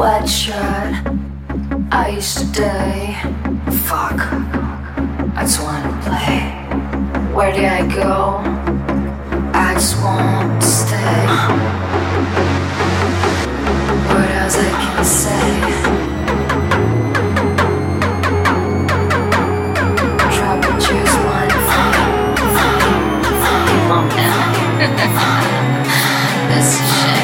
Wet shirt, I used to day. Fuck, I just wanna play. Where did I go? I just want to stay. What else I can say? One thing. This is shit.